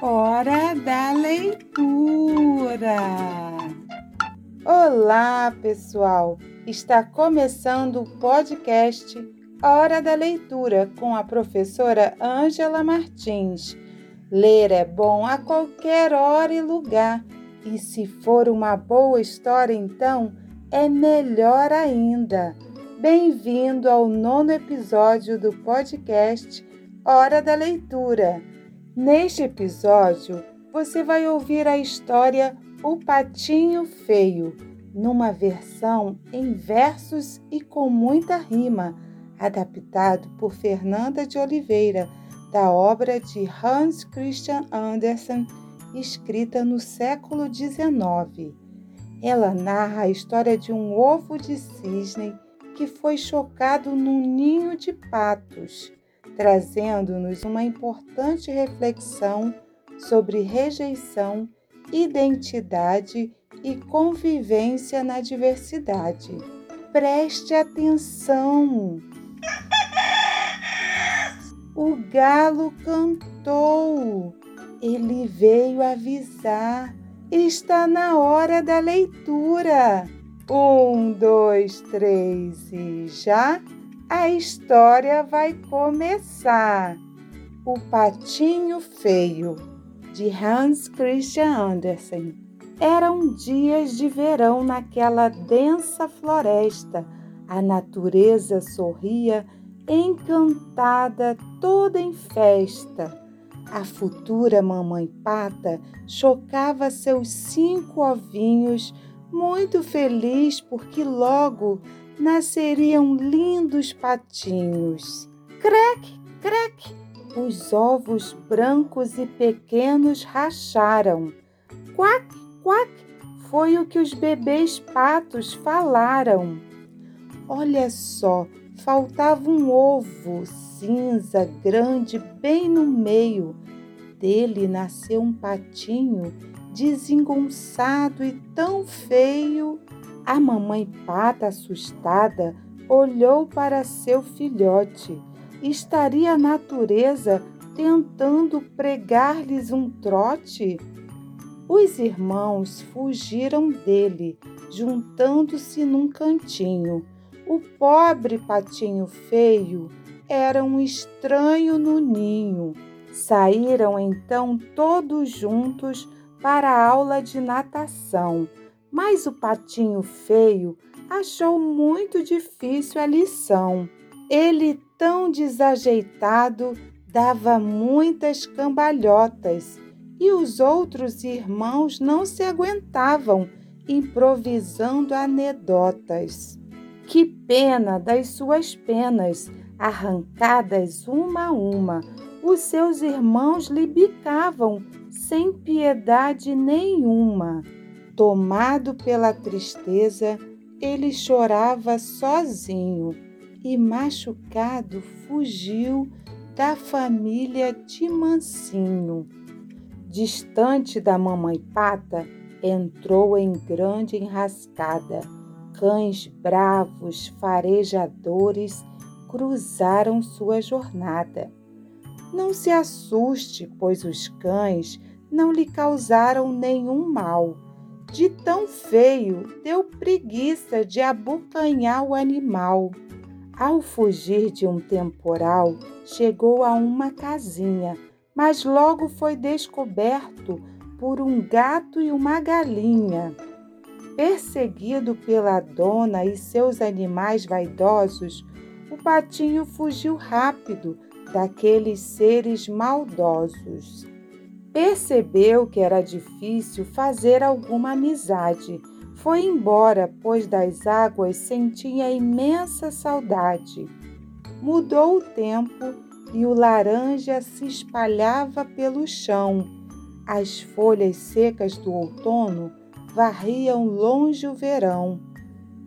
Hora da leitura. Olá, pessoal! Está começando o podcast Hora da Leitura com a professora Ângela Martins. Ler é bom a qualquer hora e lugar, e se for uma boa história, então é melhor ainda. Bem-vindo ao nono episódio do podcast Hora da Leitura. Neste episódio, você vai ouvir a história O Patinho Feio, numa versão em versos e com muita rima, adaptado por Fernanda de Oliveira, da obra de Hans Christian Andersen, escrita no século XIX. Ela narra a história de um ovo de cisne que foi chocado num ninho de patos trazendo-nos uma importante reflexão sobre rejeição, identidade e convivência na diversidade. Preste atenção! O galo cantou. Ele veio avisar. Está na hora da leitura. Um, dois, três e já a história vai começar. O Patinho Feio, de Hans Christian Andersen. Eram dias de verão naquela densa floresta. A natureza sorria, encantada, toda em festa. A futura mamãe pata chocava seus cinco ovinhos, muito feliz porque logo nasceriam lindos patinhos. Crec, crec! Os ovos brancos e pequenos racharam. Quac, quac! Foi o que os bebês patos falaram. Olha só, faltava um ovo cinza grande bem no meio. Dele nasceu um patinho desengonçado e tão feio a mamãe pata, assustada, olhou para seu filhote. Estaria a natureza tentando pregar-lhes um trote? Os irmãos fugiram dele, juntando-se num cantinho. O pobre patinho feio era um estranho no ninho. Saíram então todos juntos para a aula de natação. Mas o patinho feio achou muito difícil a lição. Ele, tão desajeitado, dava muitas cambalhotas e os outros irmãos não se aguentavam, improvisando anedotas. Que pena das suas penas, arrancadas uma a uma. Os seus irmãos lhe bicavam sem piedade nenhuma. Tomado pela tristeza, ele chorava sozinho e, machucado, fugiu da família de Mansinho. Distante da mamãe pata, entrou em grande enrascada. Cães bravos, farejadores, cruzaram sua jornada. Não se assuste, pois os cães não lhe causaram nenhum mal de tão feio, deu preguiça de abocanhar o animal. Ao fugir de um temporal, chegou a uma casinha, mas logo foi descoberto por um gato e uma galinha. Perseguido pela dona e seus animais vaidosos, o patinho fugiu rápido daqueles seres maldosos. Percebeu que era difícil fazer alguma amizade. Foi embora, pois das águas sentia imensa saudade. Mudou o tempo e o laranja se espalhava pelo chão. As folhas secas do outono varriam longe o verão.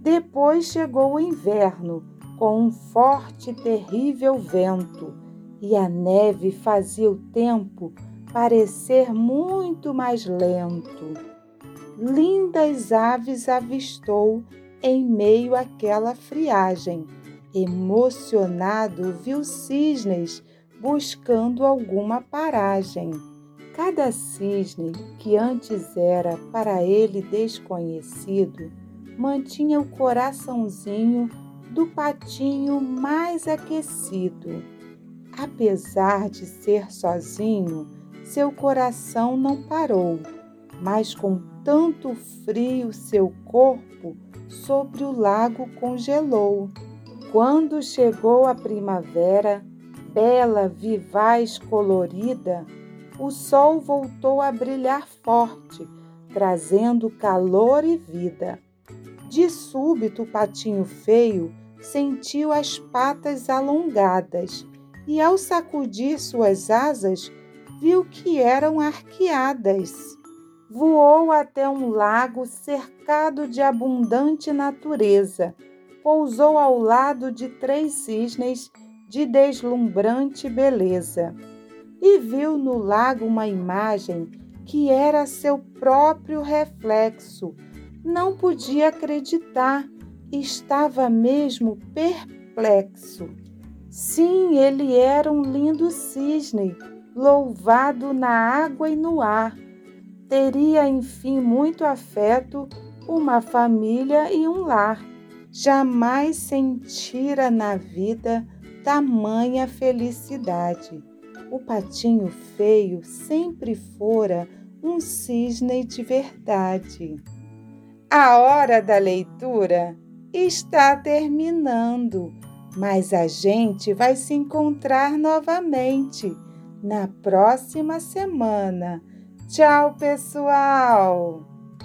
Depois chegou o inverno, com um forte e terrível vento, e a neve fazia o tempo parecer muito mais lento. Lindas aves avistou em meio àquela friagem. Emocionado, viu cisnes buscando alguma paragem. Cada cisne que antes era para ele desconhecido mantinha o coraçãozinho do patinho mais aquecido. Apesar de ser sozinho, seu coração não parou, mas com tanto frio seu corpo sobre o lago congelou. Quando chegou a primavera, bela, vivaz, colorida, o sol voltou a brilhar forte, trazendo calor e vida. De súbito, o patinho feio sentiu as patas alongadas e, ao sacudir suas asas, viu que eram arqueadas. Voou até um lago cercado de abundante natureza pousou ao lado de três cisnes de deslumbrante beleza e viu no lago uma imagem que era seu próprio reflexo. Não podia acreditar, estava mesmo perplexo. Sim, ele era um lindo cisne, louvado na água e no ar. Teria, enfim, muito afeto, uma família e um lar jamais sentira na vida tamanha felicidade. O patinho feio sempre fora um cisne de verdade. A hora da leitura está terminando, mas a gente vai se encontrar novamente na próxima semana. Tchau, pessoal!